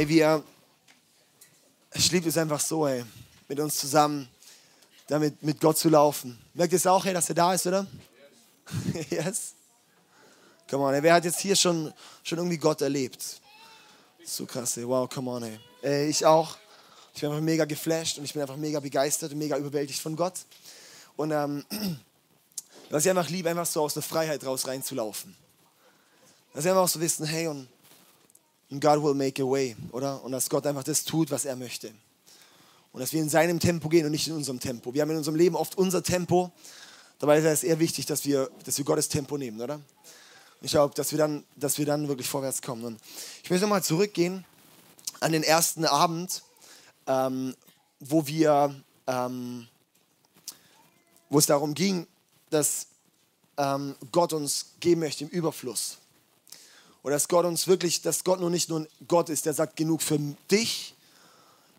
Ey, wir, ich liebe es einfach so, ey, mit uns zusammen, damit mit Gott zu laufen. Merkt ihr es auch, ey, dass er da ist, oder? Yes. yes. Come on, ey, wer hat jetzt hier schon, schon irgendwie Gott erlebt? So krass, ey. Wow, come on, ey. ey. Ich auch. Ich bin einfach mega geflasht und ich bin einfach mega begeistert und mega überwältigt von Gott. Und ähm, was ich einfach liebe, einfach so aus der Freiheit raus reinzulaufen. Dass wir einfach so wissen, hey, und God will make a way, oder? Und dass Gott einfach das tut, was er möchte. Und dass wir in seinem Tempo gehen und nicht in unserem Tempo. Wir haben in unserem Leben oft unser Tempo. Dabei ist es eher wichtig, dass wir, dass wir Gottes Tempo nehmen, oder? Ich glaube, dass wir dann, dass wir dann wirklich vorwärts kommen. Und ich möchte nochmal zurückgehen an den ersten Abend, ähm, wo wir, ähm, wo es darum ging, dass ähm, Gott uns geben möchte im Überfluss. Oder dass Gott uns wirklich, dass Gott nur nicht nur ein Gott ist, der sagt genug für dich,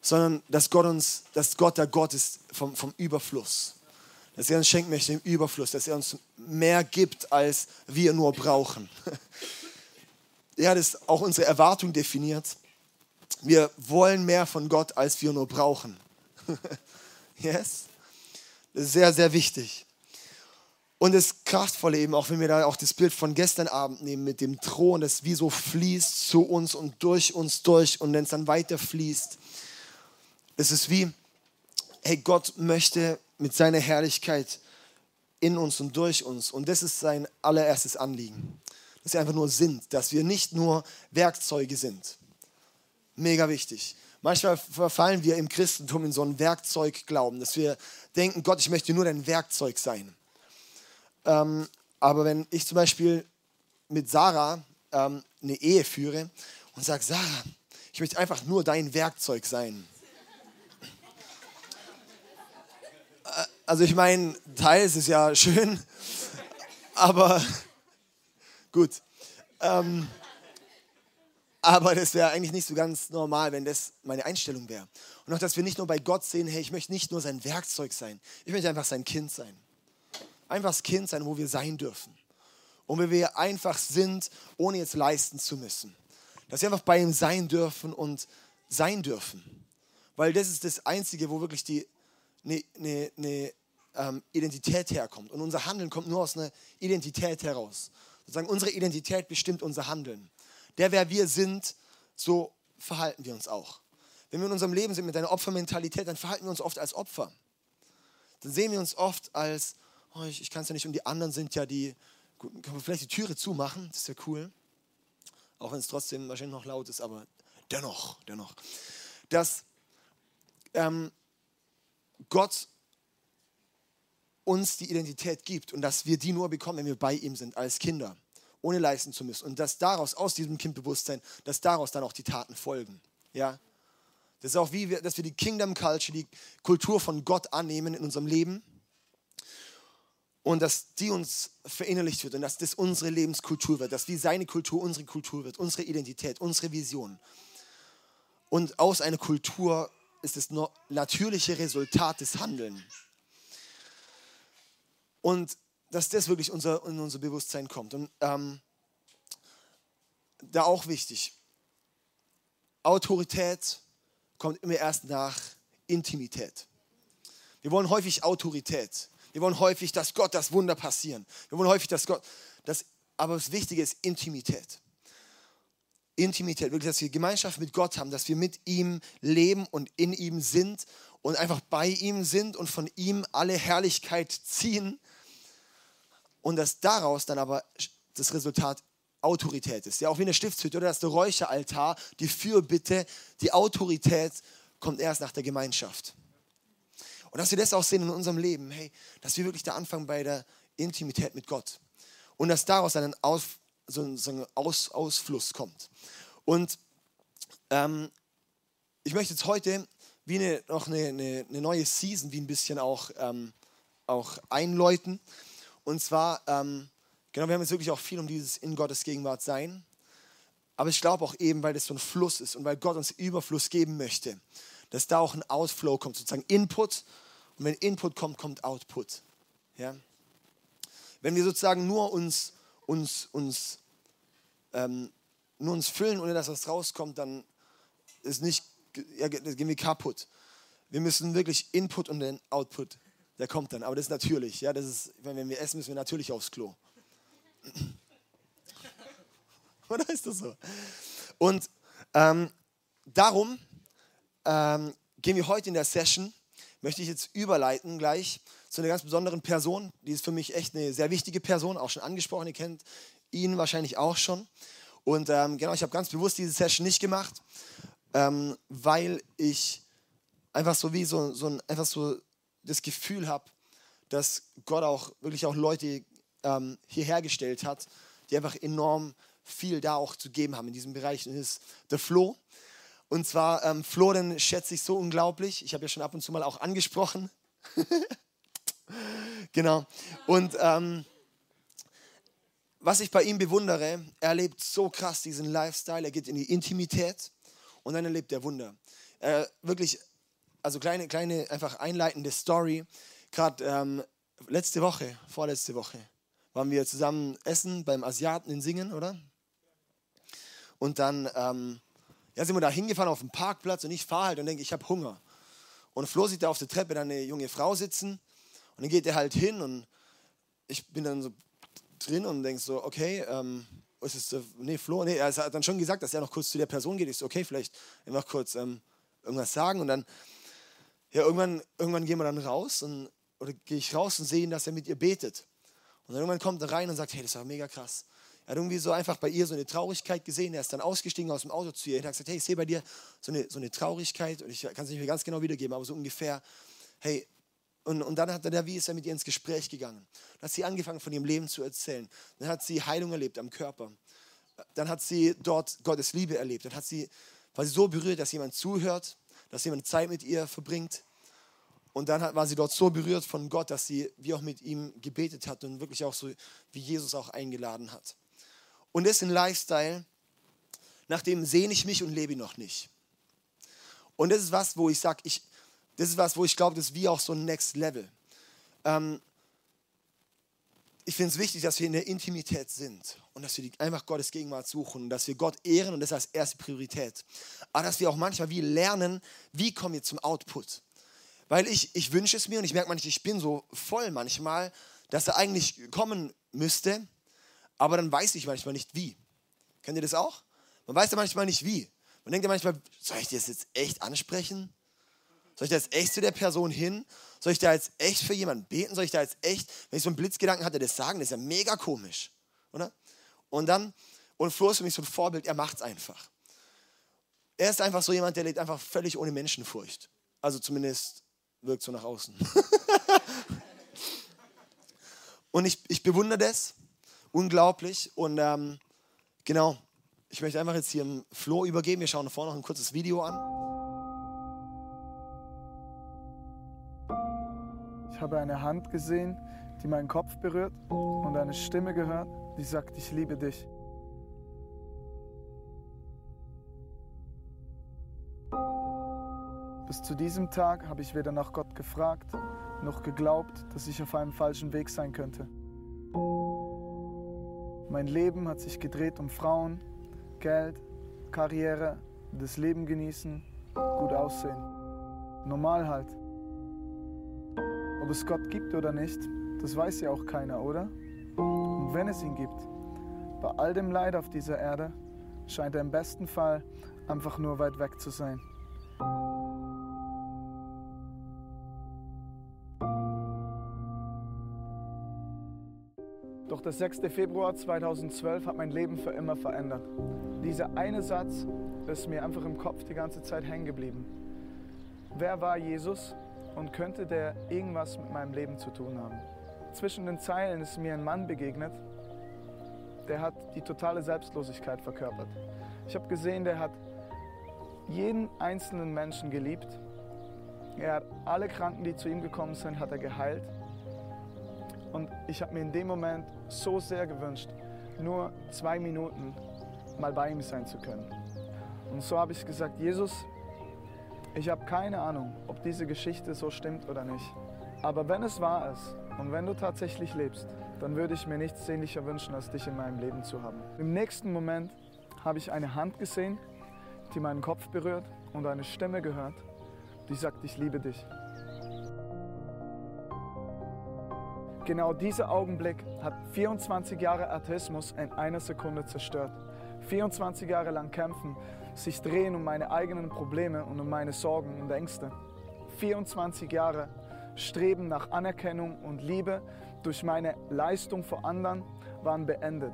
sondern dass Gott uns, dass Gott der Gott ist vom, vom Überfluss. Dass er uns schenken möchte im Überfluss, dass er uns mehr gibt, als wir nur brauchen. Er hat es auch unsere Erwartung definiert. Wir wollen mehr von Gott, als wir nur brauchen. yes? Das ist sehr, sehr wichtig. Und das Kraftvolle eben, auch wenn wir da auch das Bild von gestern Abend nehmen mit dem Thron, das wie so fließt zu uns und durch uns durch und wenn es dann weiter fließt, es ist wie, hey, Gott möchte mit seiner Herrlichkeit in uns und durch uns. Und das ist sein allererstes Anliegen. Dass wir einfach nur sind, dass wir nicht nur Werkzeuge sind. Mega wichtig. Manchmal verfallen wir im Christentum in so einen Werkzeugglauben, dass wir denken, Gott, ich möchte nur dein Werkzeug sein. Ähm, aber wenn ich zum Beispiel mit Sarah ähm, eine Ehe führe und sage, Sarah, ich möchte einfach nur dein Werkzeug sein. Also ich meine, teils ist ja schön, aber gut. Ähm, aber das wäre eigentlich nicht so ganz normal, wenn das meine Einstellung wäre. Und auch, dass wir nicht nur bei Gott sehen, hey, ich möchte nicht nur sein Werkzeug sein, ich möchte einfach sein Kind sein einfach das Kind sein, wo wir sein dürfen. Und wo wir einfach sind, ohne jetzt leisten zu müssen. Dass wir einfach bei ihm sein dürfen und sein dürfen. Weil das ist das Einzige, wo wirklich die eine, eine, eine ähm, Identität herkommt. Und unser Handeln kommt nur aus einer Identität heraus. Sozusagen unsere Identität bestimmt unser Handeln. Der, wer wir sind, so verhalten wir uns auch. Wenn wir in unserem Leben sind mit einer Opfermentalität, dann verhalten wir uns oft als Opfer. Dann sehen wir uns oft als, oh, ich, ich kann es ja nicht und die anderen sind ja die, kann man vielleicht die Türe zumachen, das ist ja cool. Auch wenn es trotzdem wahrscheinlich noch laut ist, aber dennoch, dennoch. Dass ähm, Gott uns die Identität gibt und dass wir die nur bekommen, wenn wir bei ihm sind als Kinder, ohne leisten zu müssen. Und dass daraus, aus diesem Kindbewusstsein, dass daraus dann auch die Taten folgen. Ja? Das ist auch wie, wir, dass wir die Kingdom Culture, die Kultur von Gott annehmen in unserem Leben und dass die uns verinnerlicht wird und dass das unsere Lebenskultur wird, dass wie seine Kultur unsere Kultur wird, unsere Identität, unsere Vision. Und aus einer Kultur ist das natürliche Resultat des Handelns. Und dass das wirklich unser, in unser Bewusstsein kommt. Und ähm, da auch wichtig, Autorität kommt immer erst nach Intimität. Wir wollen häufig Autorität. Wir wollen häufig, dass Gott das Wunder passieren. Wir wollen häufig, dass Gott, das, aber das Wichtige ist Intimität. Intimität, wirklich, dass wir Gemeinschaft mit Gott haben, dass wir mit ihm leben und in ihm sind und einfach bei ihm sind und von ihm alle Herrlichkeit ziehen und dass daraus dann aber das Resultat Autorität ist. Ja, auch wie eine Stiftshütte oder das Räucheraltar, die Fürbitte, die Autorität kommt erst nach der Gemeinschaft. Und dass wir das auch sehen in unserem Leben, hey, dass wir wirklich da anfangen bei der Intimität mit Gott. Und dass daraus ein, Aus, so ein, so ein Aus, Ausfluss kommt. Und ähm, ich möchte jetzt heute wie eine, noch eine, eine, eine, neue Season, wie ein bisschen auch, ähm, auch einläuten. Und zwar, ähm, genau, wir haben jetzt wirklich auch viel um dieses in Gottes Gegenwart sein. Aber ich glaube auch eben, weil das so ein Fluss ist und weil Gott uns Überfluss geben möchte, dass da auch ein Outflow kommt, sozusagen Input. Und wenn Input kommt, kommt Output. Ja? Wenn wir sozusagen nur uns, uns, uns, ähm, nur uns füllen, ohne dass was rauskommt, dann ist nicht, ja, gehen wir kaputt. Wir müssen wirklich Input und den Output, der kommt dann. Aber das ist natürlich. Ja, das ist, wenn wir essen, müssen wir natürlich aufs Klo. Oder ist das so? Und ähm, darum ähm, gehen wir heute in der Session, möchte ich jetzt überleiten gleich zu einer ganz besonderen Person. Die ist für mich echt eine sehr wichtige Person, auch schon angesprochen. Ihr kennt ihn wahrscheinlich auch schon. Und ähm, genau, ich habe ganz bewusst diese Session nicht gemacht, ähm, weil ich einfach so wie so, so ein, einfach so das Gefühl habe, dass Gott auch wirklich auch Leute ähm, hierher gestellt hat, die einfach enorm viel da auch zu geben haben in diesem Bereich. Und das ist der Flo. Und zwar, ähm, Flo, den schätze ich so unglaublich. Ich habe ja schon ab und zu mal auch angesprochen. genau. Und ähm, was ich bei ihm bewundere, er lebt so krass diesen Lifestyle, er geht in die Intimität und dann erlebt er Wunder. Äh, wirklich, also kleine, kleine, einfach einleitende Story. Gerade ähm, letzte Woche, vorletzte Woche, waren wir zusammen essen beim Asiaten in Singen, oder? Und dann ähm, ja, sind wir da hingefahren auf dem Parkplatz und ich fahre halt und denke, ich habe Hunger. Und Flo sieht da auf der Treppe dann eine junge Frau sitzen und dann geht er halt hin und ich bin dann so drin und denke so, okay, ähm, ist es, nee, Flo, nee, er hat dann schon gesagt, dass er noch kurz zu der Person geht. Ich so, okay, vielleicht einfach kurz ähm, irgendwas sagen und dann, ja, irgendwann, irgendwann gehen wir dann raus und, oder gehe ich raus und sehe ihn, dass er mit ihr betet. Und dann irgendwann kommt er rein und sagt, hey, das war mega krass. Er hat irgendwie so einfach bei ihr so eine Traurigkeit gesehen. Er ist dann ausgestiegen aus dem Auto zu ihr und hat gesagt, hey, ich sehe bei dir so eine, so eine Traurigkeit und ich kann es nicht mehr ganz genau wiedergeben, aber so ungefähr, hey, und, und dann hat er, wie ist er mit ihr ins Gespräch gegangen. Dann hat sie angefangen, von ihrem Leben zu erzählen. Dann hat sie Heilung erlebt am Körper. Dann hat sie dort Gottes Liebe erlebt. Dann hat sie, war sie so berührt, dass jemand zuhört, dass jemand Zeit mit ihr verbringt. Und dann war sie dort so berührt von Gott, dass sie wie auch mit ihm gebetet hat und wirklich auch so wie Jesus auch eingeladen hat. Und das ist ein Lifestyle, nach dem sehne ich mich und lebe noch nicht. Und das ist was, wo ich sage, ich, das ist was, wo ich glaube, das ist wie auch so ein Next Level. Ähm, ich finde es wichtig, dass wir in der Intimität sind und dass wir einfach Gottes Gegenwart suchen und dass wir Gott ehren und das als erste Priorität. Aber dass wir auch manchmal wie lernen, wie kommen wir zum Output. Weil ich, ich wünsche es mir und ich merke manchmal, ich bin so voll manchmal, dass er eigentlich kommen müsste, aber dann weiß ich manchmal nicht wie. Kennt ihr das auch? Man weiß ja manchmal nicht wie. Man denkt ja manchmal, soll ich das jetzt echt ansprechen? Soll ich da jetzt echt zu der Person hin? Soll ich da jetzt echt für jemanden beten? Soll ich da jetzt echt, wenn ich so einen Blitzgedanken hatte, das sagen? Das ist ja mega komisch, oder? Und dann, und Flo ist für mich so ein Vorbild, er macht es einfach. Er ist einfach so jemand, der lebt einfach völlig ohne Menschenfurcht. Also zumindest wirkt so nach außen. und ich, ich bewundere das unglaublich. Und ähm, genau, ich möchte einfach jetzt hier im Flo übergeben. Wir schauen vorne noch ein kurzes Video an. Ich habe eine Hand gesehen, die meinen Kopf berührt und eine Stimme gehört, die sagt, ich liebe dich. Bis zu diesem Tag habe ich weder nach Gott gefragt, noch geglaubt, dass ich auf einem falschen Weg sein könnte. Mein Leben hat sich gedreht um Frauen, Geld, Karriere, das Leben genießen, gut aussehen. Normal halt. Ob es Gott gibt oder nicht, das weiß ja auch keiner, oder? Und wenn es ihn gibt, bei all dem Leid auf dieser Erde, scheint er im besten Fall einfach nur weit weg zu sein. Doch der 6. Februar 2012 hat mein Leben für immer verändert. Dieser eine Satz ist mir einfach im Kopf die ganze Zeit hängen geblieben. Wer war Jesus und könnte der irgendwas mit meinem Leben zu tun haben? Zwischen den Zeilen ist mir ein Mann begegnet, der hat die totale Selbstlosigkeit verkörpert. Ich habe gesehen, der hat jeden einzelnen Menschen geliebt. Er hat alle Kranken, die zu ihm gekommen sind, hat er geheilt. Und ich habe mir in dem Moment so sehr gewünscht, nur zwei Minuten mal bei ihm sein zu können. Und so habe ich gesagt, Jesus, ich habe keine Ahnung, ob diese Geschichte so stimmt oder nicht. Aber wenn es wahr ist und wenn du tatsächlich lebst, dann würde ich mir nichts sehnlicher wünschen, als dich in meinem Leben zu haben. Im nächsten Moment habe ich eine Hand gesehen, die meinen Kopf berührt und eine Stimme gehört, die sagt, ich liebe dich. Genau dieser Augenblick hat 24 Jahre Atheismus in einer Sekunde zerstört. 24 Jahre lang kämpfen, sich drehen um meine eigenen Probleme und um meine Sorgen und Ängste. 24 Jahre Streben nach Anerkennung und Liebe durch meine Leistung vor anderen waren beendet.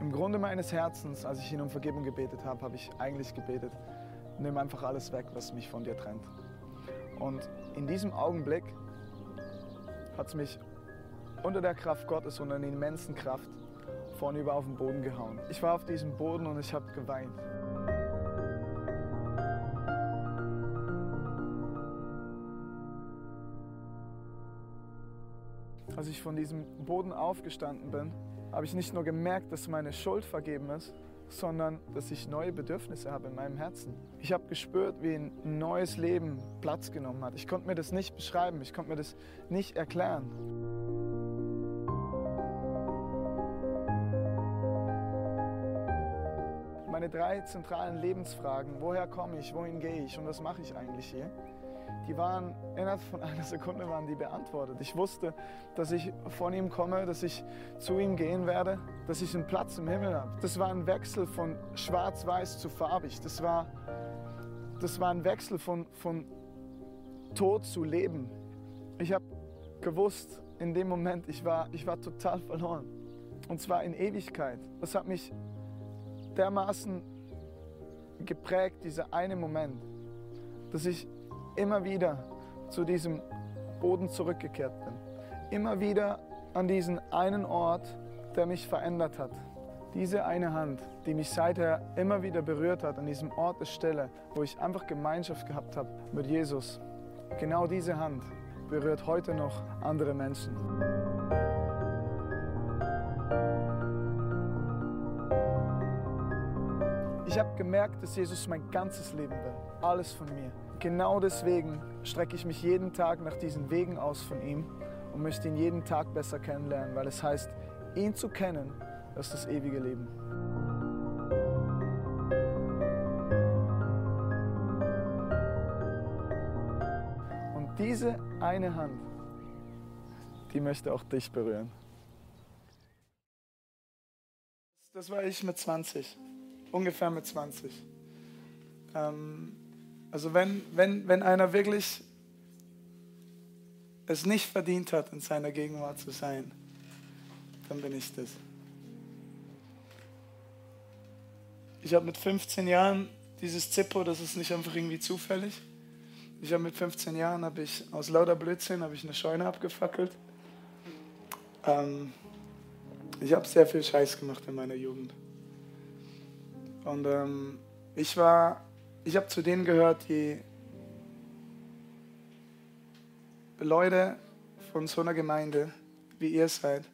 Im Grunde meines Herzens, als ich ihn um Vergebung gebetet habe, habe ich eigentlich gebetet, nimm einfach alles weg, was mich von dir trennt. Und in diesem Augenblick hat es mich unter der Kraft Gottes und einer immensen Kraft vornüber auf den Boden gehauen. Ich war auf diesem Boden und ich habe geweint. Als ich von diesem Boden aufgestanden bin, habe ich nicht nur gemerkt, dass meine Schuld vergeben ist, sondern dass ich neue Bedürfnisse habe in meinem Herzen. Ich habe gespürt, wie ein neues Leben Platz genommen hat. Ich konnte mir das nicht beschreiben, ich konnte mir das nicht erklären. Meine drei zentralen Lebensfragen, woher komme ich, wohin gehe ich und was mache ich eigentlich hier, die waren innerhalb von einer Sekunde waren die beantwortet. Ich wusste, dass ich von ihm komme, dass ich zu ihm gehen werde, dass ich einen Platz im Himmel habe. Das war ein Wechsel von schwarz-weiß zu farbig. Das war, das war ein Wechsel von, von Tod zu Leben. Ich habe gewusst, in dem Moment, ich war, ich war total verloren. Und zwar in Ewigkeit. Das hat mich dermaßen geprägt, dieser eine Moment, dass ich immer wieder zu diesem Boden zurückgekehrt bin. Immer wieder an diesen einen Ort, der mich verändert hat. Diese eine Hand, die mich seither immer wieder berührt hat, an diesem Ort der Stelle, wo ich einfach Gemeinschaft gehabt habe mit Jesus. Genau diese Hand berührt heute noch andere Menschen. Ich habe gemerkt, dass Jesus mein ganzes Leben will, alles von mir. Genau deswegen strecke ich mich jeden Tag nach diesen Wegen aus von ihm und möchte ihn jeden Tag besser kennenlernen, weil es heißt, ihn zu kennen, das ist das ewige Leben. Und diese eine Hand, die möchte auch dich berühren. Das war ich mit 20, ungefähr mit 20. Ähm, also wenn, wenn, wenn einer wirklich es nicht verdient hat, in seiner Gegenwart zu sein, dann bin ich das. Ich habe mit 15 Jahren dieses Zippo, das ist nicht einfach irgendwie zufällig. Ich habe mit 15 Jahren, habe ich aus lauter Blödsinn, habe ich eine Scheune abgefackelt. Ähm, ich habe sehr viel Scheiß gemacht in meiner Jugend. Und ähm, ich war ich habe zu denen gehört, die Leute von so einer Gemeinde, wie ihr seid,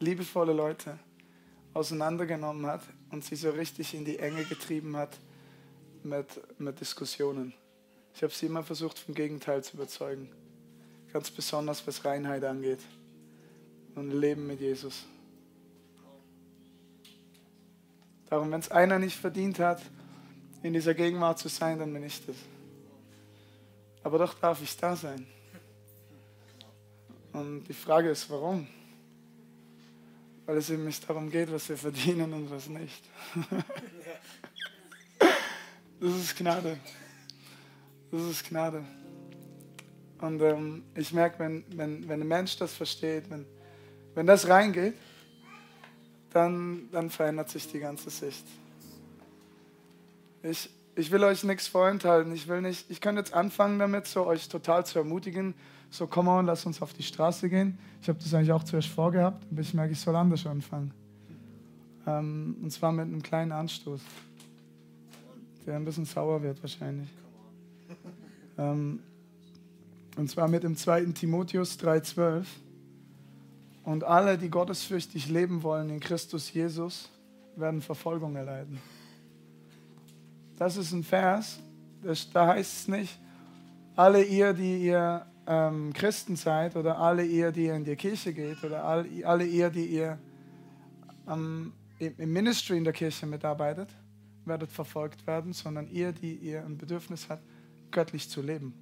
liebevolle Leute, auseinandergenommen hat und sie so richtig in die Enge getrieben hat mit, mit Diskussionen. Ich habe sie immer versucht, vom Gegenteil zu überzeugen. Ganz besonders, was Reinheit angeht und Leben mit Jesus. Darum, wenn es einer nicht verdient hat, in dieser Gegenwart zu sein, dann bin ich das. Aber doch darf ich da sein. Und die Frage ist, warum? Weil es eben nicht darum geht, was wir verdienen und was nicht. Das ist Gnade. Das ist Gnade. Und ähm, ich merke, wenn, wenn, wenn ein Mensch das versteht, wenn, wenn das reingeht, dann, dann verändert sich die ganze Sicht. Ich, ich will euch nichts vorenthalten. Ich will nicht, ich könnte jetzt anfangen damit, so euch total zu ermutigen. So, komm on, lass uns auf die Straße gehen. Ich habe das eigentlich auch zuerst vorgehabt, aber ich merke, ich soll anders anfangen. Ähm, und zwar mit einem kleinen Anstoß, der ein bisschen sauer wird wahrscheinlich. Ähm, und zwar mit dem 2. Timotheus 3,12. Und alle, die gottesfürchtig leben wollen in Christus Jesus, werden Verfolgung erleiden. Das ist ein Vers, das, da heißt es nicht, alle ihr, die ihr ähm, Christen seid oder alle ihr, die ihr in die Kirche geht oder all, alle ihr, die ihr ähm, im Ministry in der Kirche mitarbeitet, werdet verfolgt werden, sondern ihr, die ihr ein Bedürfnis habt, göttlich zu leben.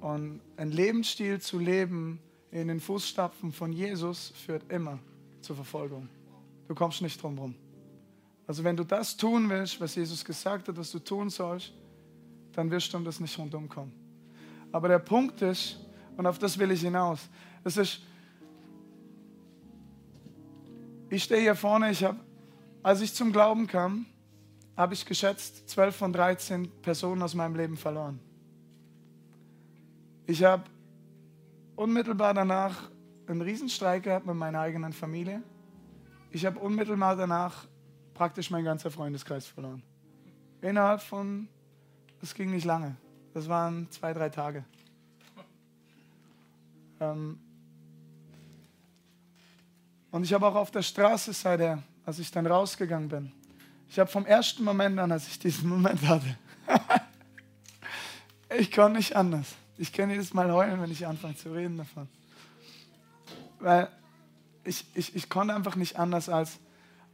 Und ein Lebensstil zu leben in den Fußstapfen von Jesus führt immer zur Verfolgung. Du kommst nicht drum herum. Also wenn du das tun willst, was Jesus gesagt hat, was du tun sollst, dann wirst du um das nicht rundum kommen. Aber der Punkt ist, und auf das will ich hinaus, es ist, ich stehe hier vorne, ich habe, als ich zum Glauben kam, habe ich geschätzt 12 von 13 Personen aus meinem Leben verloren. Ich habe unmittelbar danach einen Riesenstreik gehabt mit meiner eigenen Familie. Ich habe unmittelbar danach praktisch meinen ganzen Freundeskreis verloren. Innerhalb von, das ging nicht lange, das waren zwei, drei Tage. Ähm und ich habe auch auf der Straße seither, als ich dann rausgegangen bin, ich habe vom ersten Moment an, als ich diesen Moment hatte, ich konnte nicht anders. Ich kann jedes Mal heulen, wenn ich anfange zu reden davon. Weil ich, ich, ich konnte einfach nicht anders, als,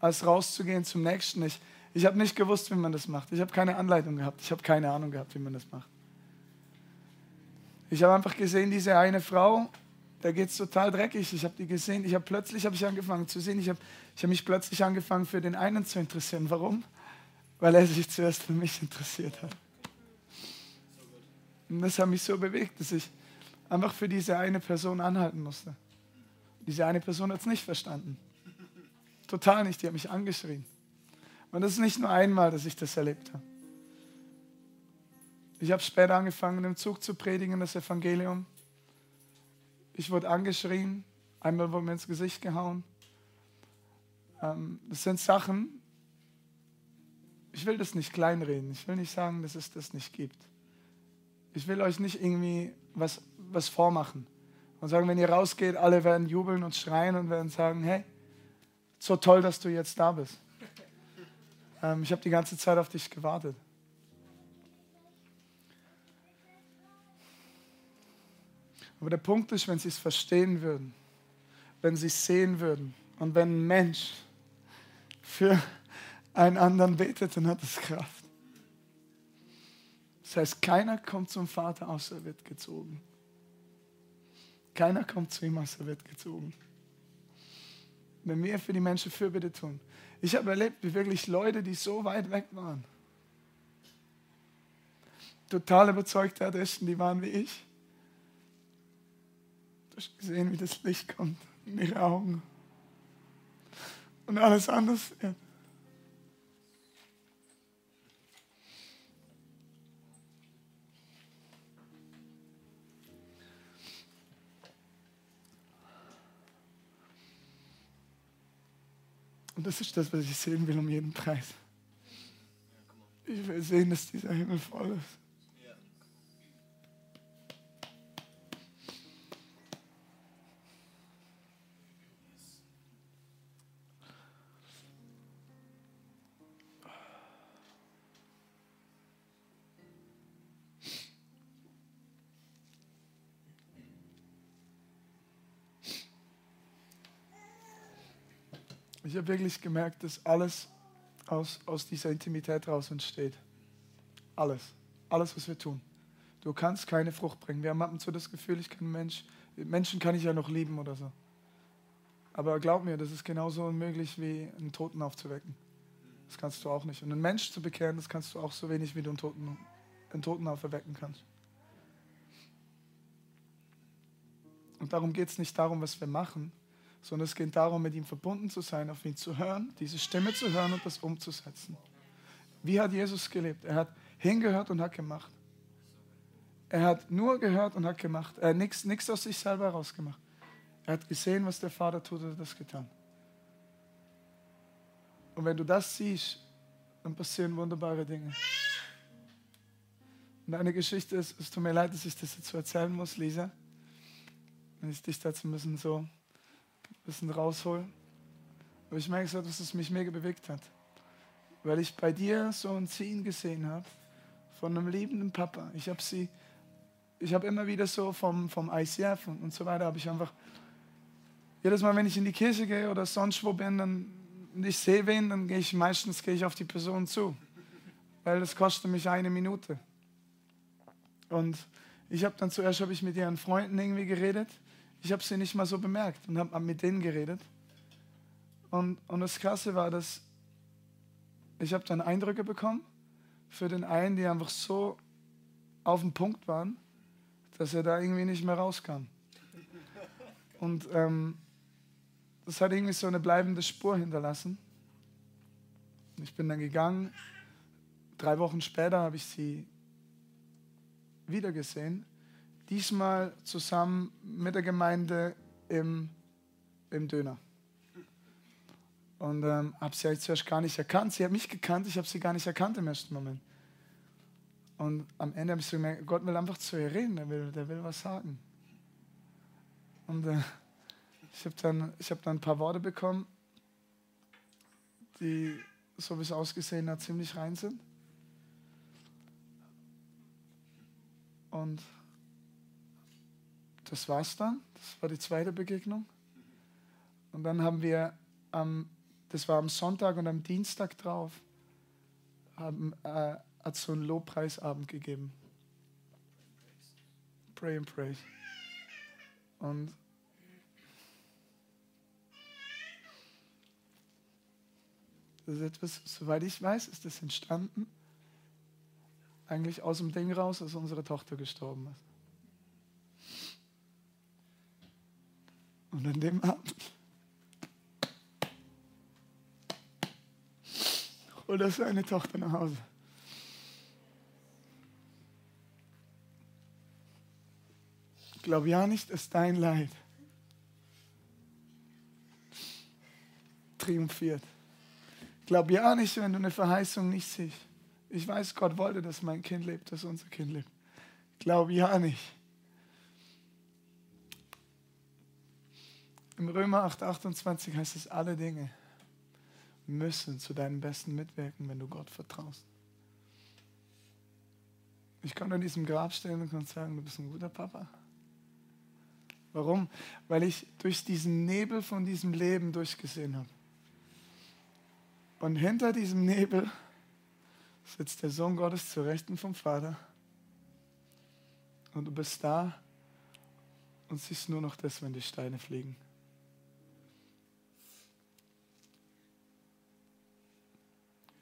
als rauszugehen zum Nächsten. Ich, ich habe nicht gewusst, wie man das macht. Ich habe keine Anleitung gehabt. Ich habe keine Ahnung gehabt, wie man das macht. Ich habe einfach gesehen, diese eine Frau, da geht es total dreckig. Ich habe die gesehen. Ich habe plötzlich habe ich angefangen zu sehen. Ich habe ich hab mich plötzlich angefangen, für den einen zu interessieren. Warum? Weil er sich zuerst für mich interessiert hat. Und das hat mich so bewegt, dass ich einfach für diese eine Person anhalten musste. Diese eine Person hat es nicht verstanden. Total nicht, die hat mich angeschrien. Und das ist nicht nur einmal, dass ich das erlebt habe. Ich habe später angefangen, im Zug zu predigen, das Evangelium. Ich wurde angeschrien, einmal wurde mir ins Gesicht gehauen. Ähm, das sind Sachen, ich will das nicht kleinreden. Ich will nicht sagen, dass es das nicht gibt. Ich will euch nicht irgendwie was, was vormachen und sagen, wenn ihr rausgeht, alle werden jubeln und schreien und werden sagen, hey, so toll, dass du jetzt da bist. Ähm, ich habe die ganze Zeit auf dich gewartet. Aber der Punkt ist, wenn sie es verstehen würden, wenn sie es sehen würden und wenn ein Mensch für einen anderen betet, dann hat es Kraft. Das heißt, keiner kommt zum Vater, außer er wird gezogen. Keiner kommt zu ihm, außer er wird gezogen. Wenn wir für die Menschen Fürbitte tun. Ich habe erlebt, wie wirklich Leute, die so weit weg waren, total überzeugte Adressen, die waren wie ich. Du hast gesehen, wie das Licht kommt in ihre Augen. Und alles anders wird. Und das ist das, was ich sehen will um jeden Preis. Ich will sehen, dass dieser Himmel voll ist. Ich habe wirklich gemerkt, dass alles aus, aus dieser Intimität raus entsteht. Alles. Alles, was wir tun. Du kannst keine Frucht bringen. Wir haben so das Gefühl, ich kann Mensch, Menschen kann ich ja noch lieben oder so. Aber glaub mir, das ist genauso unmöglich wie einen Toten aufzuwecken. Das kannst du auch nicht. Und einen Mensch zu bekehren, das kannst du auch so wenig, wie du einen Toten, einen Toten auferwecken kannst. Und darum geht es nicht darum, was wir machen, sondern es geht darum, mit ihm verbunden zu sein, auf ihn zu hören, diese Stimme zu hören und das umzusetzen. Wie hat Jesus gelebt? Er hat hingehört und hat gemacht. Er hat nur gehört und hat gemacht. Er hat nichts aus sich selber herausgemacht. Er hat gesehen, was der Vater tut und hat das getan. Und wenn du das siehst, dann passieren wunderbare Dinge. Und eine Geschichte ist, es tut mir leid, dass ich das jetzt so erzählen muss, Lisa. Wenn ich dich dazu müssen so bisschen rausholen. Aber ich merke so, dass es mich mega bewegt hat. Weil ich bei dir so ein Ziehen gesehen habe von einem liebenden Papa. Ich habe sie ich habe immer wieder so vom, vom ICF und, und so weiter, habe ich einfach, jedes Mal, wenn ich in die Kirche gehe oder sonst wo bin, dann und ich sehe wen, dann gehe ich meistens gehe ich auf die Person zu, weil das kostet mich eine Minute. Und ich habe dann zuerst habe ich mit ihren Freunden irgendwie geredet. Ich habe sie nicht mal so bemerkt und habe mit denen geredet. Und, und das Krasse war, dass ich habe dann Eindrücke bekommen für den einen, die einfach so auf den Punkt waren, dass er da irgendwie nicht mehr rauskam. Und ähm, das hat irgendwie so eine bleibende Spur hinterlassen. Ich bin dann gegangen. Drei Wochen später habe ich sie wiedergesehen. Diesmal zusammen mit der Gemeinde im, im Döner. Und ähm, habe sie zuerst gar nicht erkannt. Sie hat mich gekannt, ich habe sie gar nicht erkannt im ersten Moment. Und am Ende habe ich so gemerkt, Gott will einfach zu ihr reden, der will, der will was sagen. Und äh, ich habe dann, hab dann ein paar Worte bekommen, die, so wie es ausgesehen hat, ziemlich rein sind. Und das war's dann. Das war die zweite Begegnung. Und dann haben wir am, das war am Sonntag und am Dienstag drauf, haben, äh, hat so einen Lobpreisabend gegeben. Pray and Praise. Und Das ist etwas, soweit ich weiß, ist das entstanden eigentlich aus dem Ding raus, dass unsere Tochter gestorben ist. Und an dem Abend holt er seine Tochter nach Hause. Glaub ja nicht, dass dein Leid triumphiert. Glaub ja nicht, wenn du eine Verheißung nicht siehst. Ich weiß, Gott wollte, dass mein Kind lebt, dass unser Kind lebt. Glaub ja nicht. Im Römer 8, 28 heißt es, alle Dinge müssen zu deinem Besten mitwirken, wenn du Gott vertraust. Ich konnte an diesem Grab stehen und konnte sagen, du bist ein guter Papa. Warum? Weil ich durch diesen Nebel von diesem Leben durchgesehen habe. Und hinter diesem Nebel sitzt der Sohn Gottes zur Rechten vom Vater. Und du bist da und siehst nur noch das, wenn die Steine fliegen.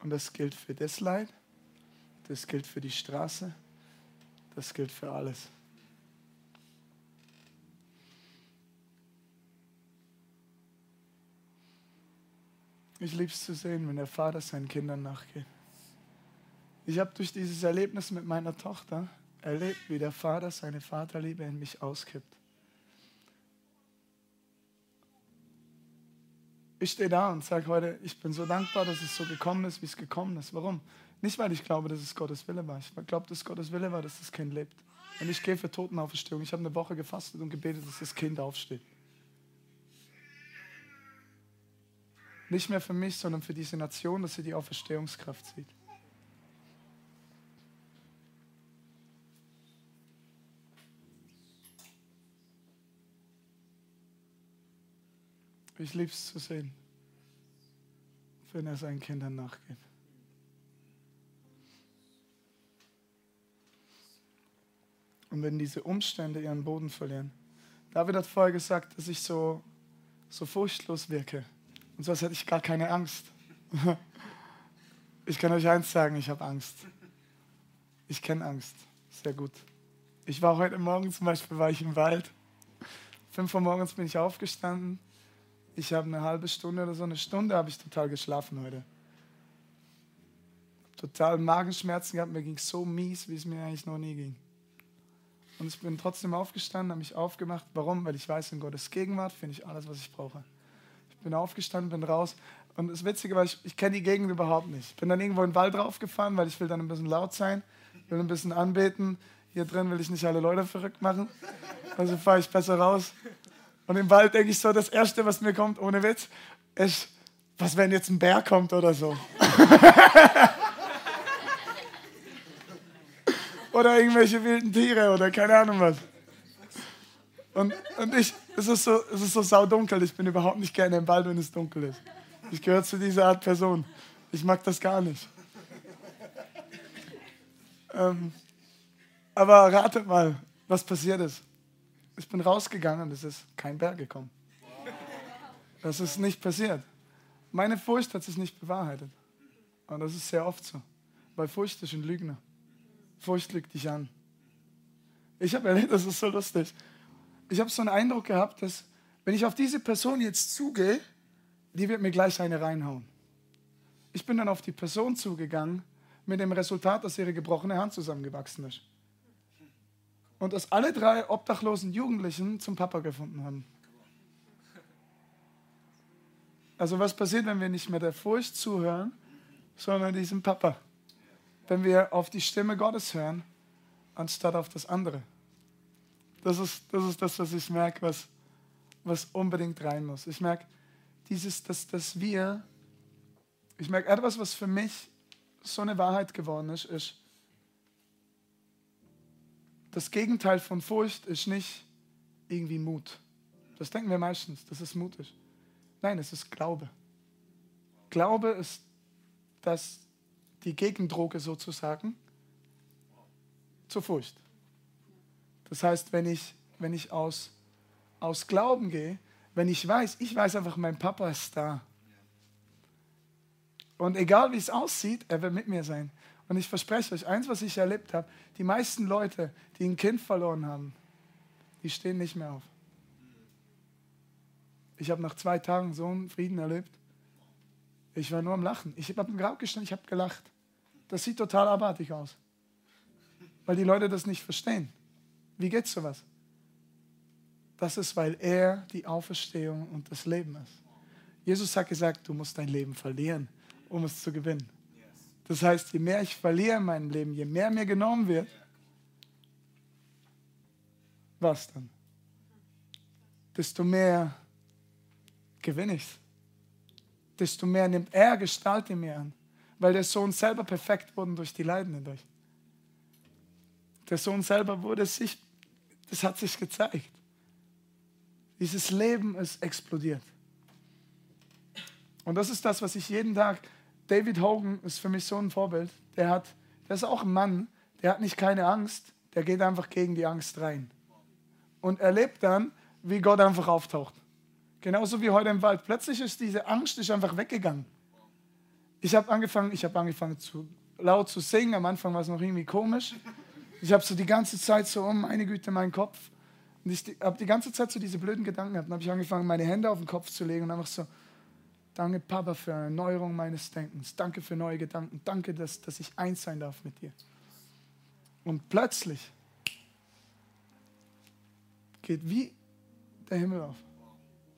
Und das gilt für das Leid, das gilt für die Straße, das gilt für alles. Ich liebe es zu sehen, wenn der Vater seinen Kindern nachgeht. Ich habe durch dieses Erlebnis mit meiner Tochter erlebt, wie der Vater seine Vaterliebe in mich auskippt. Ich stehe da und sage heute, ich bin so dankbar, dass es so gekommen ist, wie es gekommen ist. Warum? Nicht, weil ich glaube, dass es Gottes Wille war. Ich glaube, dass Gottes Wille war, dass das Kind lebt. Und ich gehe für Totenauferstehung. Ich habe eine Woche gefastet und gebetet, dass das Kind aufsteht. Nicht mehr für mich, sondern für diese Nation, dass sie die Auferstehungskraft sieht. Ich liebe es zu sehen, wenn er seinen Kindern nachgeht. Und wenn diese Umstände ihren Boden verlieren. David hat vorher gesagt, dass ich so, so furchtlos wirke. Und so als hätte ich gar keine Angst. Ich kann euch eins sagen, ich habe Angst. Ich kenne Angst. Sehr gut. Ich war heute Morgen zum Beispiel war ich im Wald. Fünf Uhr morgens bin ich aufgestanden. Ich habe eine halbe Stunde oder so, eine Stunde habe ich total geschlafen heute. Total Magenschmerzen gehabt, mir ging so mies, wie es mir eigentlich noch nie ging. Und ich bin trotzdem aufgestanden, habe mich aufgemacht. Warum? Weil ich weiß, in Gottes Gegenwart finde ich alles, was ich brauche bin aufgestanden, bin raus. Und das Witzige war, ich, ich kenne die Gegend überhaupt nicht. Bin dann irgendwo in den Wald raufgefahren, weil ich will dann ein bisschen laut sein, will ein bisschen anbeten. Hier drin will ich nicht alle Leute verrückt machen. Also fahre ich besser raus. Und im Wald denke ich so, das Erste, was mir kommt, ohne Witz, ist, was wenn jetzt ein Bär kommt oder so. oder irgendwelche wilden Tiere oder keine Ahnung was. Und, und ich, es ist, so, es ist so saudunkel, ich bin überhaupt nicht gerne im Wald, wenn es dunkel ist. Ich gehöre zu dieser Art Person. Ich mag das gar nicht. Ähm, aber ratet mal, was passiert ist. Ich bin rausgegangen und es ist kein Berg gekommen. Das ist nicht passiert. Meine Furcht hat sich nicht bewahrheitet. Und das ist sehr oft so. Weil Furcht ist ein Lügner. Furcht lügt dich an. Ich habe erlebt, das ist so lustig. Ich habe so einen Eindruck gehabt, dass wenn ich auf diese Person jetzt zugehe, die wird mir gleich eine reinhauen. Ich bin dann auf die Person zugegangen mit dem Resultat, dass ihre gebrochene Hand zusammengewachsen ist. Und dass alle drei obdachlosen Jugendlichen zum Papa gefunden haben. Also was passiert, wenn wir nicht mehr der Furcht zuhören, sondern diesem Papa? Wenn wir auf die Stimme Gottes hören, anstatt auf das andere. Das ist das, ist das was ich merke, was, was unbedingt rein muss. Ich merke, dieses, dass, dass wir, ich merke etwas, was für mich so eine Wahrheit geworden ist, ist, das Gegenteil von Furcht ist nicht irgendwie Mut. Das denken wir meistens, dass es Mut ist. Nein, es ist Glaube. Glaube ist das, die Gegendroge sozusagen zur Furcht. Das heißt, wenn ich, wenn ich aus, aus Glauben gehe, wenn ich weiß, ich weiß einfach, mein Papa ist da. Und egal wie es aussieht, er wird mit mir sein. Und ich verspreche euch, eins, was ich erlebt habe, die meisten Leute, die ein Kind verloren haben, die stehen nicht mehr auf. Ich habe nach zwei Tagen so einen Frieden erlebt. Ich war nur am Lachen. Ich habe im Grab gestanden, ich habe gelacht. Das sieht total abartig aus. Weil die Leute das nicht verstehen. Wie geht sowas? Das ist, weil er die Auferstehung und das Leben ist. Jesus hat gesagt, du musst dein Leben verlieren, um es zu gewinnen. Das heißt, je mehr ich verliere in meinem Leben, je mehr mir genommen wird, was dann? Desto mehr gewinne ich Desto mehr nimmt er Gestalt in mir an, weil der Sohn selber perfekt wurde durch die Leiden hindurch. Der Sohn selber wurde sich, das hat sich gezeigt. Dieses Leben ist explodiert. Und das ist das, was ich jeden Tag, David Hogan ist für mich so ein Vorbild. Der hat, der ist auch ein Mann, der hat nicht keine Angst, der geht einfach gegen die Angst rein. Und erlebt dann, wie Gott einfach auftaucht. Genauso wie heute im Wald. Plötzlich ist diese Angst ist einfach weggegangen. Ich habe angefangen, ich habe angefangen zu laut zu singen. Am Anfang war es noch irgendwie komisch. Ich habe so die ganze Zeit so, oh meine Güte, mein Kopf. Und ich habe die ganze Zeit so diese blöden Gedanken gehabt. Dann habe ich angefangen, meine Hände auf den Kopf zu legen und einfach so, danke Papa für eine Erneuerung meines Denkens. Danke für neue Gedanken. Danke, dass, dass ich eins sein darf mit dir. Und plötzlich geht wie der Himmel auf.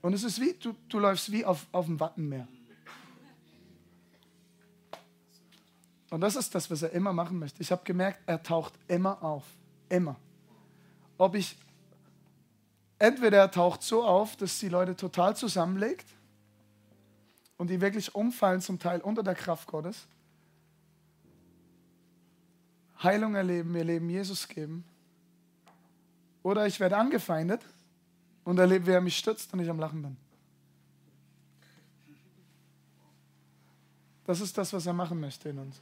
Und es ist wie, du, du läufst wie auf, auf dem Wattenmeer. Und das ist das, was er immer machen möchte. Ich habe gemerkt, er taucht immer auf. Immer. Ob ich entweder er taucht so auf, dass die Leute total zusammenlegt und die wirklich umfallen, zum Teil unter der Kraft Gottes, Heilung erleben, ihr Leben Jesus geben, oder ich werde angefeindet und erlebe, wie er mich stützt und ich am Lachen bin. Das ist das, was er machen möchte in uns.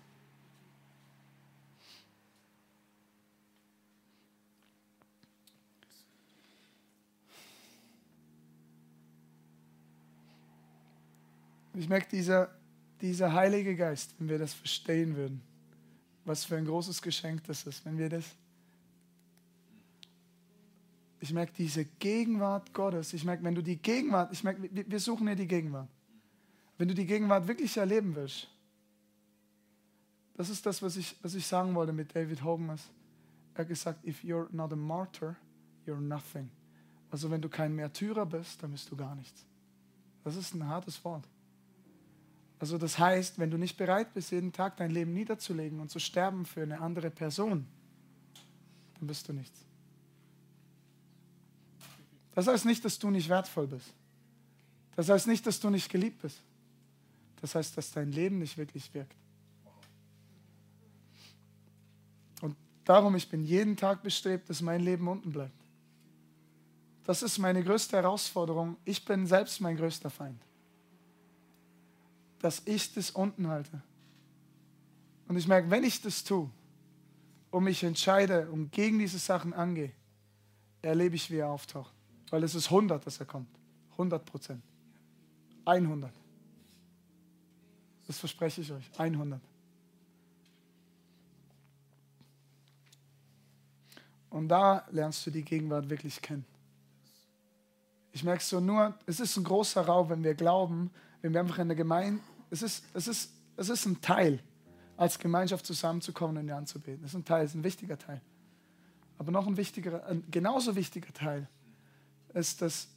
Ich merke, dieser, dieser Heilige Geist, wenn wir das verstehen würden, was für ein großes Geschenk das ist, wenn wir das. Ich merke diese Gegenwart Gottes. Ich merke, wenn du die Gegenwart, ich merke, wir suchen ja die Gegenwart. Wenn du die Gegenwart wirklich erleben willst, das ist das, was ich, was ich sagen wollte mit David Hogan. Er hat gesagt, if you're not a martyr, you're nothing. Also wenn du kein Märtyrer bist, dann bist du gar nichts. Das ist ein hartes Wort. Also das heißt, wenn du nicht bereit bist, jeden Tag dein Leben niederzulegen und zu sterben für eine andere Person, dann bist du nichts. Das heißt nicht, dass du nicht wertvoll bist. Das heißt nicht, dass du nicht geliebt bist. Das heißt, dass dein Leben nicht wirklich wirkt. Und Darum, ich bin jeden Tag bestrebt, dass mein Leben unten bleibt. Das ist meine größte Herausforderung. Ich bin selbst mein größter Feind. Dass ich das unten halte. Und ich merke, wenn ich das tue und mich entscheide und gegen diese Sachen angehe, erlebe ich, wie er auftaucht. Weil es ist 100, dass er kommt. 100 Prozent. 100. Das verspreche ich euch. 100. Und da lernst du die Gegenwart wirklich kennen. Ich merke so nur, es ist ein großer Raum, wenn wir glauben, wenn wir einfach in der Gemeinde, es ist, es ist, es ist ein Teil, als Gemeinschaft zusammenzukommen und ihn anzubeten. Das ist ein Teil, ist ein wichtiger Teil. Aber noch ein wichtiger, ein genauso wichtiger Teil ist, dass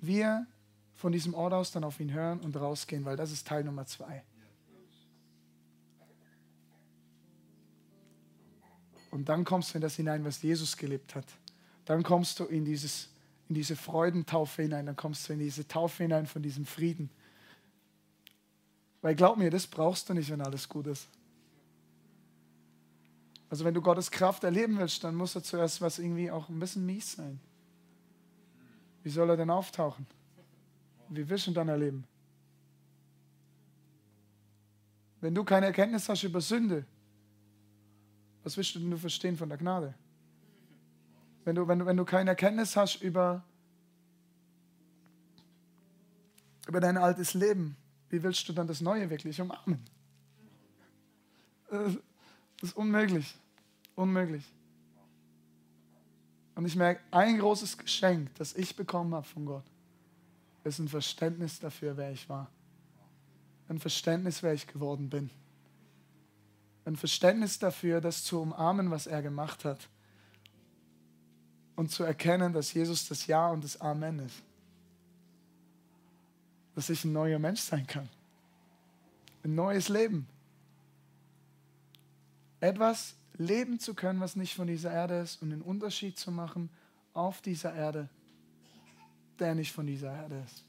wir von diesem Ort aus dann auf ihn hören und rausgehen, weil das ist Teil Nummer zwei. Und dann kommst du in das hinein, was Jesus gelebt hat. Dann kommst du in, dieses, in diese Freudentaufe hinein, dann kommst du in diese Taufe hinein von diesem Frieden. Weil glaub mir, das brauchst du nicht, wenn alles gut ist. Also wenn du Gottes Kraft erleben willst, dann muss er zuerst was irgendwie auch ein bisschen mies sein. Wie soll er denn auftauchen? Wie willst du ihn dann erleben? Wenn du keine Erkenntnis hast über Sünde, was willst du denn nur verstehen von der Gnade? Wenn du, wenn du, wenn du keine Erkenntnis hast über, über dein altes Leben, wie willst du dann das Neue wirklich umarmen? Das ist unmöglich. Unmöglich. Und ich merke, ein großes Geschenk, das ich bekommen habe von Gott, ist ein Verständnis dafür, wer ich war. Ein Verständnis, wer ich geworden bin ein Verständnis dafür, das zu umarmen, was er gemacht hat. Und zu erkennen, dass Jesus das Ja und das Amen ist. Dass ich ein neuer Mensch sein kann. Ein neues Leben. Etwas leben zu können, was nicht von dieser Erde ist und einen Unterschied zu machen auf dieser Erde, der nicht von dieser Erde ist.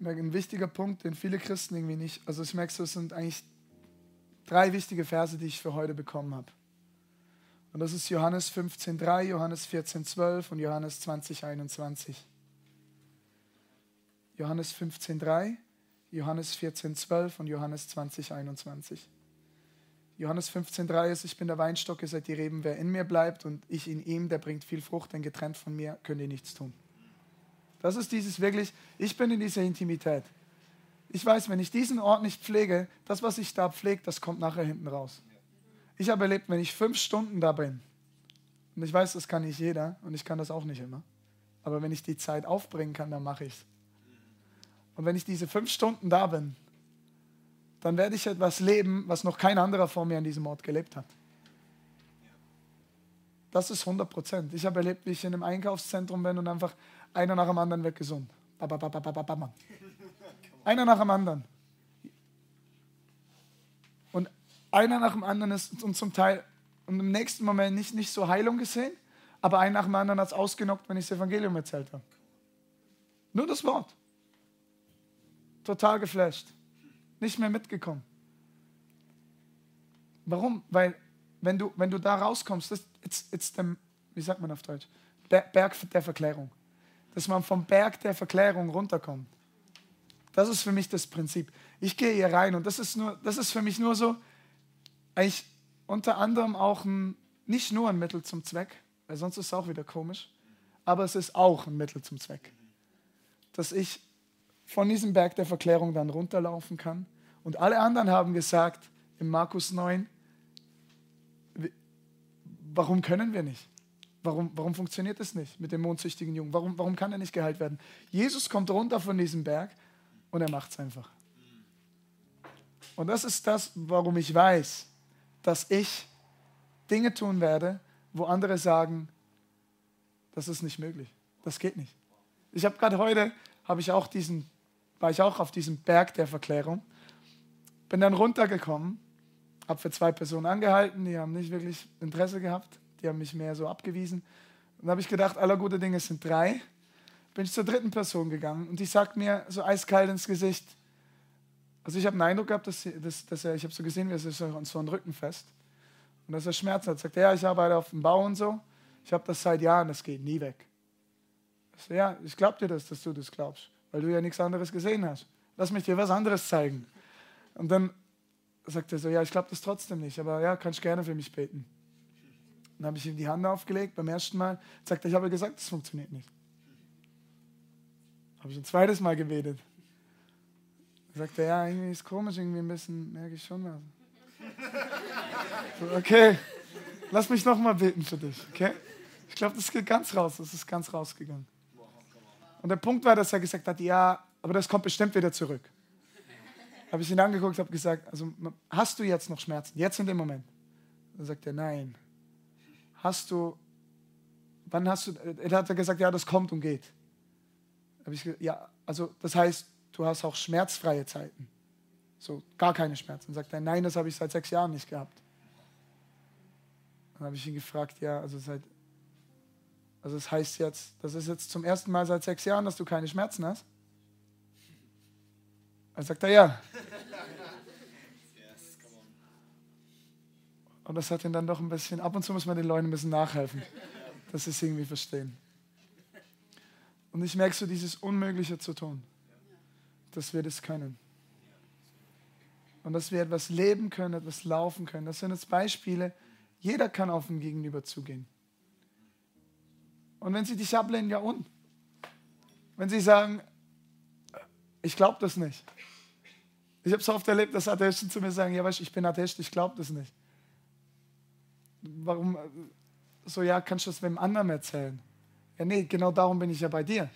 Ein wichtiger Punkt, den viele Christen irgendwie nicht. Also ich merke so, es sind eigentlich drei wichtige Verse, die ich für heute bekommen habe. Und das ist Johannes 15,3, Johannes 14,12 und Johannes 20,21. Johannes 15,3, Johannes 14,12 und Johannes 20,21. Johannes 15,3 ist, ich bin der Weinstock, ihr seid die Reben, wer in mir bleibt und ich in ihm, der bringt viel Frucht, denn getrennt von mir könnt ihr nichts tun. Das ist dieses wirklich, ich bin in dieser Intimität. Ich weiß, wenn ich diesen Ort nicht pflege, das, was ich da pflege, das kommt nachher hinten raus. Ich habe erlebt, wenn ich fünf Stunden da bin, und ich weiß, das kann nicht jeder und ich kann das auch nicht immer, aber wenn ich die Zeit aufbringen kann, dann mache ich es. Und wenn ich diese fünf Stunden da bin, dann werde ich etwas leben, was noch kein anderer vor mir an diesem Ort gelebt hat. Das ist 100 Prozent. Ich habe erlebt, wie ich in einem Einkaufszentrum bin und einfach einer nach dem anderen wird gesund. Einer nach dem anderen. Und einer nach dem anderen ist und zum Teil und im nächsten Moment nicht, nicht so Heilung gesehen, aber einer nach dem anderen hat es ausgenockt, wenn ich das Evangelium erzählt habe. Nur das Wort. Total geflasht. Nicht mehr mitgekommen. Warum? Weil, wenn du, wenn du da rauskommst, das, it's, it's the, wie sagt man auf Deutsch? Berg der Verklärung dass man vom Berg der Verklärung runterkommt. Das ist für mich das Prinzip. Ich gehe hier rein und das ist, nur, das ist für mich nur so, eigentlich unter anderem auch ein, nicht nur ein Mittel zum Zweck, weil sonst ist es auch wieder komisch, aber es ist auch ein Mittel zum Zweck. Dass ich von diesem Berg der Verklärung dann runterlaufen kann. Und alle anderen haben gesagt in Markus 9, warum können wir nicht? Warum, warum funktioniert das nicht mit dem mondsüchtigen Jungen? Warum, warum kann er nicht geheilt werden? Jesus kommt runter von diesem Berg und er macht es einfach. Und das ist das, warum ich weiß, dass ich Dinge tun werde, wo andere sagen, das ist nicht möglich. Das geht nicht. Ich habe gerade heute, habe ich auch diesen, war ich auch auf diesem Berg der Verklärung, bin dann runtergekommen habe für zwei Personen angehalten, die haben nicht wirklich Interesse gehabt, die haben mich mehr so abgewiesen. Und dann habe ich gedacht, aller gute Dinge sind drei. Bin ich zur dritten Person gegangen und die sagt mir so eiskalt ins Gesicht, also ich habe den Eindruck gehabt, dass, dass, dass er, ich habe so gesehen, wie er sich so einen Rücken fest und dass er Schmerzen hat. Sagt, ja, ich arbeite auf dem Bau und so. Ich habe das seit Jahren, das geht nie weg. Ich so, ja, ich glaube dir das, dass du das glaubst, weil du ja nichts anderes gesehen hast. Lass mich dir was anderes zeigen. Und dann sagt er so, ja, ich glaube das trotzdem nicht, aber ja, kannst gerne für mich beten. Dann habe ich ihm die Hand aufgelegt beim ersten Mal. Sagt er, ich habe gesagt, das funktioniert nicht. Habe ich ein zweites Mal gebetet. Sagt er, ja, irgendwie ist komisch, irgendwie ein bisschen, merke ich schon was. So, okay, lass mich nochmal beten für dich, okay? Ich glaube, das geht ganz raus, das ist ganz rausgegangen. Und der Punkt war, dass er gesagt hat, ja, aber das kommt bestimmt wieder zurück. Habe ich ihn angeguckt, habe gesagt, also hast du jetzt noch Schmerzen? Jetzt in dem Moment? Dann sagt er, nein. Hast du, wann hast du, er hat gesagt, ja, das kommt und geht. Habe ich gesagt, ja, also das heißt, du hast auch schmerzfreie Zeiten. So, gar keine Schmerzen. Dann sagt er, nein, das habe ich seit sechs Jahren nicht gehabt. Dann habe ich ihn gefragt, ja, also seit, also das heißt jetzt, das ist jetzt zum ersten Mal seit sechs Jahren, dass du keine Schmerzen hast? Dann sagt er, ja. Und das hat ihn dann doch ein bisschen, ab und zu muss man den Leuten ein bisschen nachhelfen, dass sie es irgendwie verstehen. Und ich merke so dieses Unmögliche zu tun, dass wir das können. Und dass wir etwas leben können, etwas laufen können. Das sind jetzt Beispiele, jeder kann auf den Gegenüber zugehen. Und wenn sie dich ablehnen, ja und? Wenn sie sagen, ich glaube das nicht. Ich habe so oft erlebt, dass Atheisten zu mir sagen, ja weißt ich bin Atheist, ich glaube das nicht. Warum? So, ja, kannst du das wem anderen erzählen? Ja, nee, genau darum bin ich ja bei dir.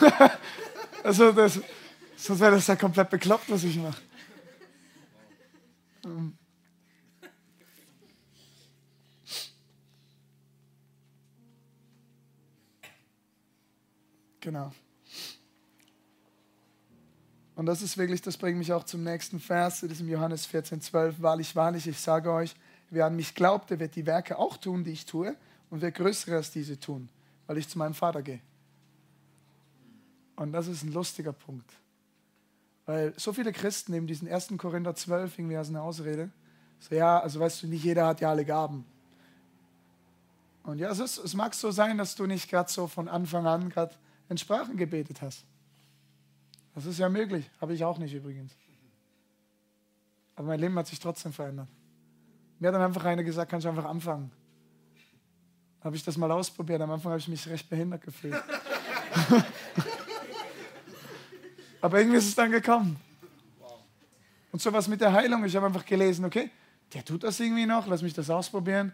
also, das, sonst wäre das ja komplett bekloppt, was ich mache. Genau. Und das ist wirklich, das bringt mich auch zum nächsten Vers, zu diesem Johannes 14, 12. Wahrlich, wahrlich, ich sage euch, wer an mich glaubt, der wird die Werke auch tun, die ich tue, und wird größere als diese tun, weil ich zu meinem Vater gehe. Und das ist ein lustiger Punkt. Weil so viele Christen nehmen diesen 1. Korinther 12 irgendwie als eine Ausrede. So, ja, also weißt du, nicht jeder hat ja alle Gaben. Und ja, es, ist, es mag so sein, dass du nicht gerade so von Anfang an gerade in Sprachen gebetet hast. Das ist ja möglich, habe ich auch nicht übrigens. Aber mein Leben hat sich trotzdem verändert. Mir hat dann einfach einer gesagt, kannst du einfach anfangen. Habe ich das mal ausprobiert. Am Anfang habe ich mich recht behindert gefühlt. Aber irgendwie ist es dann gekommen. Und so was mit der Heilung. Ich habe einfach gelesen, okay, der tut das irgendwie noch, lass mich das ausprobieren.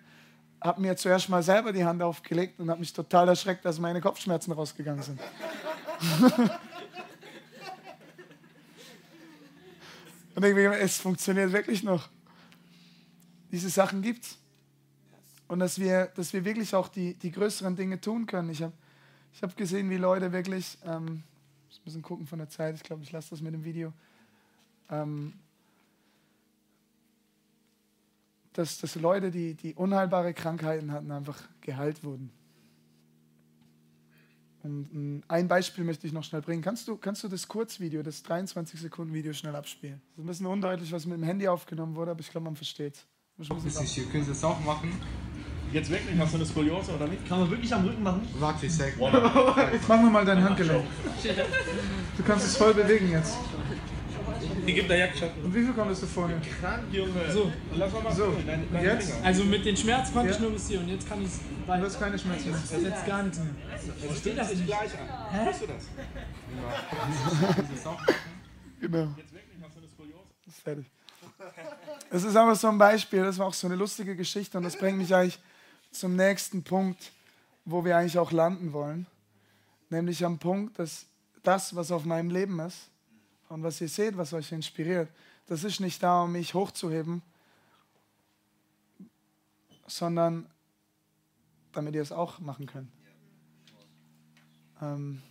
Habe mir zuerst mal selber die Hand aufgelegt und habe mich total erschreckt, dass meine Kopfschmerzen rausgegangen sind. und irgendwie, es funktioniert wirklich noch. Diese Sachen gibt's. Und dass wir, dass wir wirklich auch die, die größeren Dinge tun können. Ich habe ich hab gesehen, wie Leute wirklich, ähm, ich muss ein gucken von der Zeit, ich glaube, ich lasse das mit dem Video, ähm, dass, dass Leute, die, die unheilbare Krankheiten hatten, einfach geheilt wurden. Und ein Beispiel möchte ich noch schnell bringen. Kannst du, kannst du das Kurzvideo, das 23-Sekunden-Video schnell abspielen? Das ist ein bisschen undeutlich, was mit dem Handy aufgenommen wurde, aber ich glaube, man versteht es. Können Sie das auch machen? Jetzt wirklich? Hast du eine Skoliose oder nicht? Kann man wirklich am Rücken machen? Warte, ich sag. Jetzt mach mal dein Handgelenk. Du kannst es voll bewegen jetzt. Die gibt der Jagdschatten. Und wie viel konntest du vorher? Krank, Junge. So. Lass mal mal So. deine, deine jetzt? Finger. Also mit den Schmerzen konnte Ja. ich nur bis hier und jetzt kann ich es Du hast keine Schmerzen mehr. Das ist jetzt gar nichts mehr. Das steht das nicht. gleich an. Hä? Weißt du das? Genau. Jetzt wirklich? Hast du eine Skoliose? Das ist fertig. Das ist einfach so ein Beispiel, das war auch so eine lustige Geschichte und das bringt mich eigentlich zum nächsten Punkt, wo wir eigentlich auch landen wollen. Nämlich am Punkt, dass das, was auf meinem Leben ist und was ihr seht, was euch inspiriert, das ist nicht da, um mich hochzuheben, sondern damit ihr es auch machen könnt. Ähm,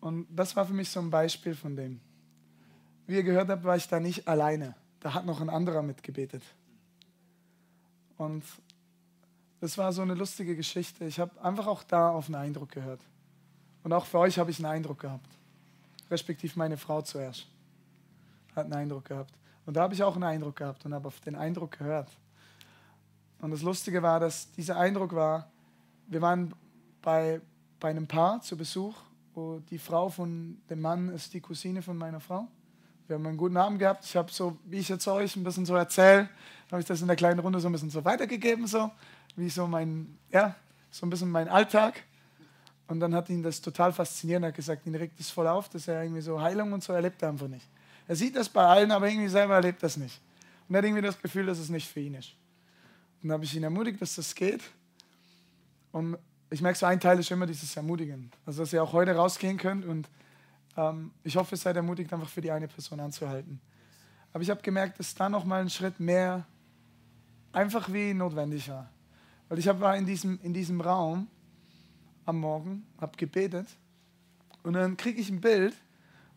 und das war für mich so ein Beispiel von dem. wie ihr gehört habt, war ich da nicht alleine. Da hat noch ein anderer mitgebetet. Und das war so eine lustige Geschichte. Ich habe einfach auch da auf einen Eindruck gehört. Und auch für euch habe ich einen Eindruck gehabt. Respektiv meine Frau zuerst. Hat einen Eindruck gehabt. Und da habe ich auch einen Eindruck gehabt und habe auf den Eindruck gehört. Und das Lustige war, dass dieser Eindruck war, wir waren bei, bei einem Paar zu Besuch, wo die Frau von dem Mann ist die Cousine von meiner Frau. Wir haben einen guten Abend gehabt. Ich habe so, wie ich jetzt euch ein bisschen so erzähle, habe ich das in der kleinen Runde so ein bisschen so weitergegeben, so wie so mein, ja, so ein bisschen mein Alltag. Und dann hat ihn das total fasziniert. Er hat gesagt, ihn regt es voll auf, dass er irgendwie so Heilung und so erlebt einfach nicht. Er sieht das bei allen, aber irgendwie selber erlebt das nicht. Und er hat irgendwie das Gefühl, dass es nicht für ihn ist. Und dann habe ich ihn ermutigt, dass das geht. Und ich merke, so ein Teil ist immer dieses Ermutigen. Also, dass ihr auch heute rausgehen könnt und ähm, ich hoffe, ihr seid ermutigt, einfach für die eine Person anzuhalten. Aber ich habe gemerkt, dass da noch mal ein Schritt mehr einfach wie notwendig war. Weil ich war in diesem, in diesem Raum am Morgen, habe gebetet und dann kriege ich ein Bild,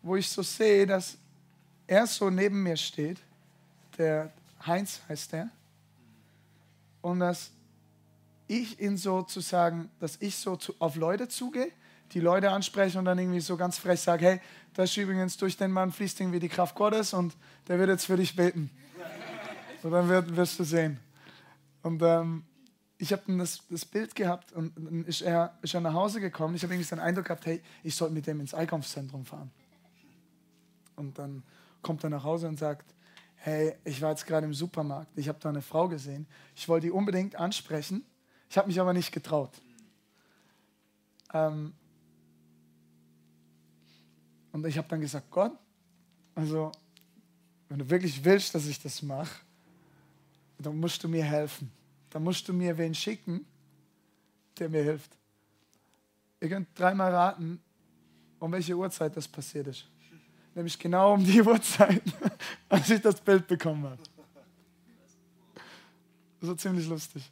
wo ich so sehe, dass er so neben mir steht, der Heinz heißt er, und dass ich ihn sozusagen, dass ich so zu, auf Leute zugehe, die Leute anspreche und dann irgendwie so ganz frech sage, hey, das ist übrigens durch den Mann fließt irgendwie die Kraft Gottes und der wird jetzt für dich beten. Und dann wirst du sehen. Und ähm, ich habe das, das, Bild gehabt und dann ist er, ist er nach Hause gekommen. Ich habe irgendwie den Eindruck gehabt, hey, ich sollte mit dem ins Einkaufszentrum fahren. Und dann kommt er nach Hause und sagt, hey, ich war jetzt gerade im Supermarkt, ich habe da eine Frau gesehen, ich wollte die unbedingt ansprechen, ich habe mich aber nicht getraut. Ähm, und ich habe dann gesagt, Gott, also wenn du wirklich willst, dass ich das mache, dann musst du mir helfen. Dann musst du mir wen schicken, der mir hilft. Ihr könnt dreimal raten, um welche Uhrzeit das passiert ist. Nämlich genau um die Uhrzeit, als ich das Bild bekommen habe. War ziemlich lustig.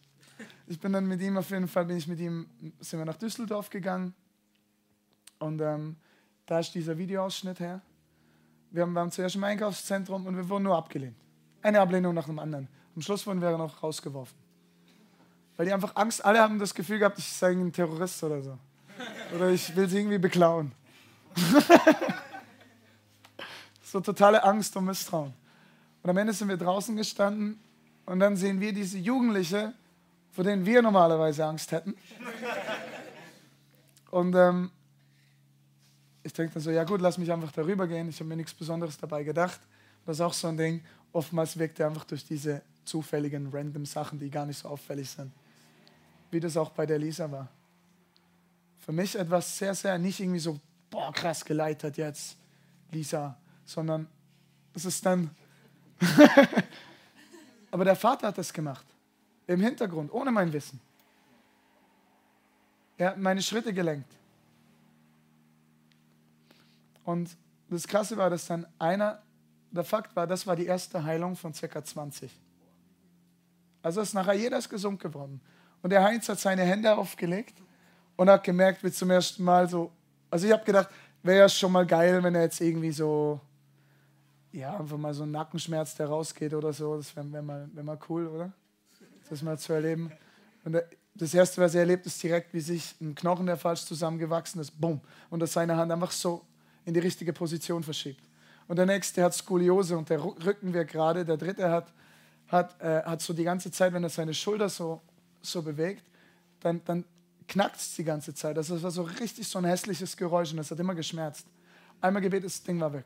Ich bin dann mit ihm, auf jeden Fall bin ich mit ihm, sind wir nach Düsseldorf gegangen. Und ähm, da ist dieser Videoausschnitt her. Wir haben, waren zuerst im Einkaufszentrum und wir wurden nur abgelehnt. Eine Ablehnung nach dem anderen. Am Schluss wurden wir noch rausgeworfen. Weil die einfach Angst, alle haben das Gefühl gehabt, ich sei ein Terrorist oder so. Oder ich will sie irgendwie beklauen. so totale Angst und Misstrauen. Und am Ende sind wir draußen gestanden und dann sehen wir diese Jugendliche, vor denen wir normalerweise Angst hätten. Und ähm, ich denke dann so, ja gut, lass mich einfach darüber gehen. Ich habe mir nichts Besonderes dabei gedacht. Das ist auch so ein Ding. Oftmals wirkt er einfach durch diese zufälligen, random Sachen, die gar nicht so auffällig sind. Wie das auch bei der Lisa war. Für mich etwas sehr, sehr nicht irgendwie so, boah, krass geleitet jetzt, Lisa, sondern es ist dann. Aber der Vater hat das gemacht. Im Hintergrund, ohne mein Wissen. Er hat meine Schritte gelenkt. Und das Krasse war, dass dann einer, der Fakt war, das war die erste Heilung von ca. 20. Also ist nachher jeder ist gesund geworden. Und der Heinz hat seine Hände aufgelegt und hat gemerkt, wie zum ersten Mal so, also ich habe gedacht, wäre ja schon mal geil, wenn er jetzt irgendwie so, ja, einfach mal so ein Nackenschmerz, der rausgeht oder so. Das wäre wär mal, wär mal cool, oder? Das mal zu erleben. Und das Erste, was er erlebt, ist direkt, wie sich ein Knochen, der falsch zusammengewachsen ist, bumm, und dass seine Hand einfach so in die richtige Position verschiebt. Und der nächste hat Skoliose und der Rücken wird gerade. Der dritte hat, hat, äh, hat so die ganze Zeit, wenn er seine Schulter so, so bewegt, dann, dann knackt es die ganze Zeit. Das war so richtig so ein hässliches Geräusch und das hat immer geschmerzt. Einmal gebetet, das Ding war weg.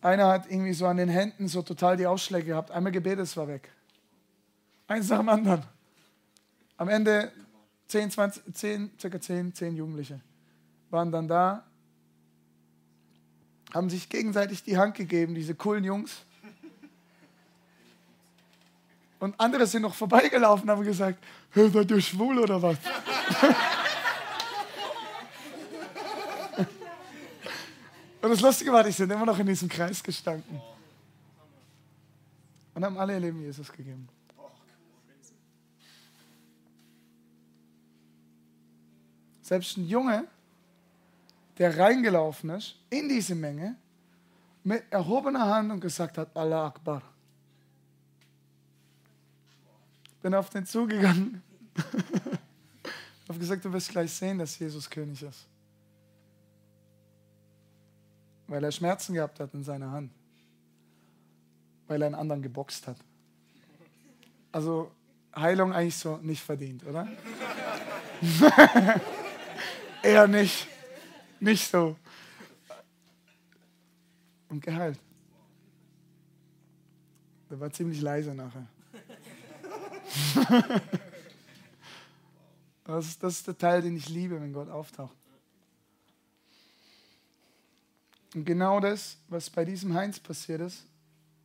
Einer hat irgendwie so an den Händen so total die Ausschläge gehabt. Einmal gebetet, es war weg. Eins nach dem anderen. Am Ende 10, 20, 10, circa 10, 10 Jugendliche waren dann da haben sich gegenseitig die Hand gegeben, diese coolen Jungs. Und andere sind noch vorbeigelaufen und haben gesagt, hey, seid ihr schwul oder was? und das Lustige war, die sind immer noch in diesem Kreis gestanden. Und haben alle ihr Leben Jesus gegeben. Selbst ein Junge, der reingelaufen ist in diese Menge mit erhobener Hand und gesagt hat, Allah Akbar. Bin auf den zugegangen. habe gesagt, du wirst gleich sehen, dass Jesus König ist. Weil er Schmerzen gehabt hat in seiner Hand. Weil er einen anderen geboxt hat. Also Heilung eigentlich so nicht verdient, oder? Eher nicht. Nicht so. Und geheilt. Der war ziemlich leise nachher. das, ist, das ist der Teil, den ich liebe, wenn Gott auftaucht. Und genau das, was bei diesem Heinz passiert ist,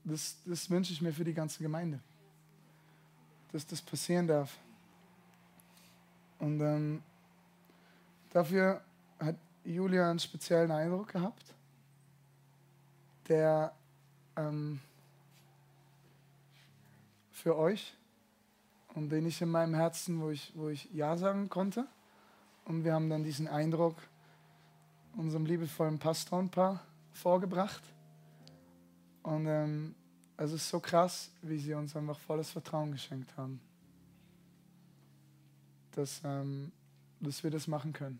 das, das wünsche ich mir für die ganze Gemeinde. Dass das passieren darf. Und ähm, dafür hat Julia einen speziellen Eindruck gehabt, der ähm, für euch und den ich in meinem Herzen, wo ich, wo ich Ja sagen konnte. Und wir haben dann diesen Eindruck unserem liebevollen Pastorenpaar vorgebracht. Und ähm, es ist so krass, wie sie uns einfach volles Vertrauen geschenkt haben, dass, ähm, dass wir das machen können.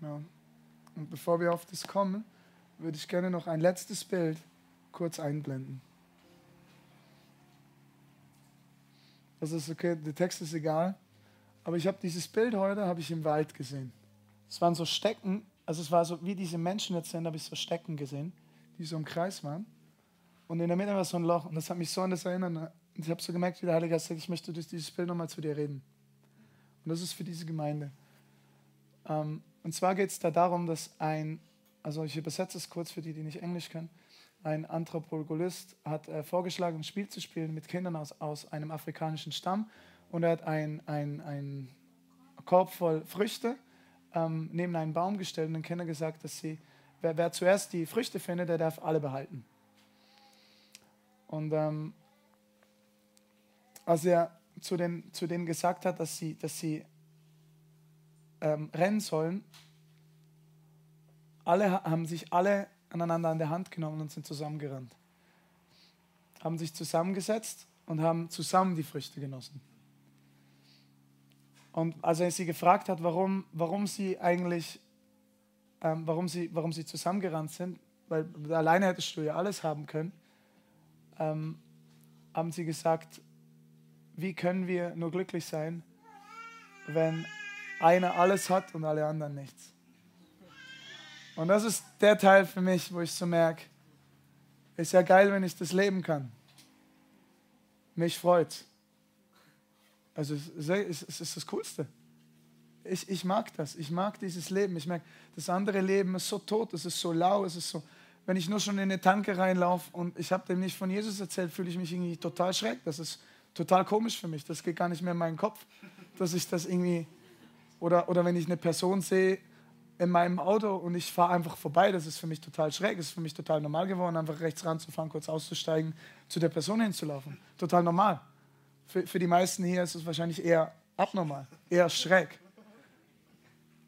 Genau. Und bevor wir auf das kommen, würde ich gerne noch ein letztes Bild kurz einblenden. Das ist okay, der Text ist egal. Aber ich habe dieses Bild heute habe ich im Wald gesehen. Es waren so Stecken, also es war so wie diese Menschen jetzt sind, habe ich so Stecken gesehen, die so im Kreis waren. Und in der Mitte war so ein Loch. Und das hat mich so an das erinnert. Und ich habe so gemerkt, wie der Heilige Geist sagt, ich möchte durch dieses Bild nochmal zu dir reden. Und das ist für diese Gemeinde. Ähm, und zwar geht es da darum, dass ein, also ich übersetze es kurz für die, die nicht Englisch können, ein Anthropologist hat äh, vorgeschlagen, ein Spiel zu spielen mit Kindern aus, aus einem afrikanischen Stamm. Und er hat einen ein Korb voll Früchte ähm, neben einen Baum gestellt und den Kindern gesagt, dass sie, wer, wer zuerst die Früchte findet, der darf alle behalten. Und ähm, als er zu, den, zu denen gesagt hat, dass sie, dass sie ähm, rennen sollen, alle haben sich alle aneinander an der Hand genommen und sind zusammengerannt. Haben sich zusammengesetzt und haben zusammen die Früchte genossen. Und als er sie gefragt hat, warum, warum sie eigentlich, ähm, warum, sie, warum sie zusammengerannt sind, weil alleine hättest du ja alles haben können, ähm, haben sie gesagt, wie können wir nur glücklich sein, wenn einer alles hat und alle anderen nichts. Und das ist der Teil für mich, wo ich so merke, ist ja geil, wenn ich das leben kann. Mich freut. Also es ist das Coolste. Ich, ich mag das. Ich mag dieses Leben. Ich merke, das andere Leben ist so tot, es ist so lau, es ist so. Wenn ich nur schon in eine Tanke reinlaufe und ich habe dem nicht von Jesus erzählt, fühle ich mich irgendwie total schräg. Das ist total komisch für mich. Das geht gar nicht mehr in meinen Kopf, dass ich das irgendwie oder, oder wenn ich eine Person sehe in meinem Auto und ich fahre einfach vorbei, das ist für mich total schräg, das ist für mich total normal geworden, einfach rechts ranzufahren, kurz auszusteigen, zu der Person hinzulaufen. Total normal. Für, für die meisten hier ist es wahrscheinlich eher abnormal, eher schräg.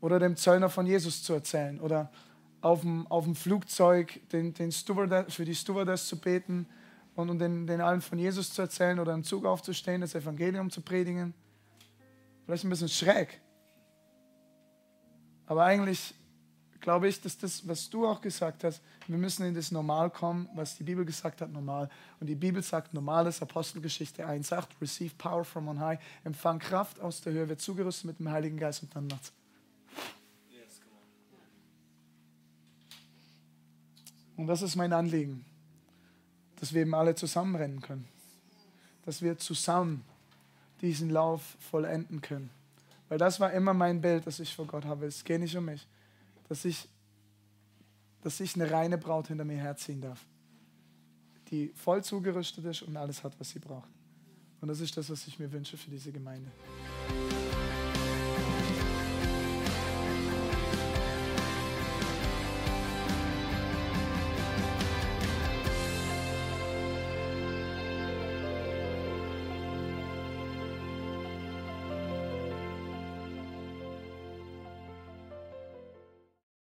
Oder dem Zöllner von Jesus zu erzählen oder auf dem, auf dem Flugzeug den, den für die Stewardess zu beten und, und den, den allen von Jesus zu erzählen oder im Zug aufzustehen, das Evangelium zu predigen. Vielleicht ein bisschen schräg. Aber eigentlich glaube ich, dass das, was du auch gesagt hast, wir müssen in das Normal kommen, was die Bibel gesagt hat, normal. Und die Bibel sagt, normales Apostelgeschichte 1 sagt, receive power from on high, empfang Kraft aus der Höhe, wird zugerüstet mit dem Heiligen Geist und dann macht's. Und das ist mein Anliegen, dass wir eben alle zusammenrennen können, dass wir zusammen diesen Lauf vollenden können. Weil das war immer mein Bild, das ich vor Gott habe. Es geht nicht um mich. Dass ich, dass ich eine reine Braut hinter mir herziehen darf. Die voll zugerüstet ist und alles hat, was sie braucht. Und das ist das, was ich mir wünsche für diese Gemeinde.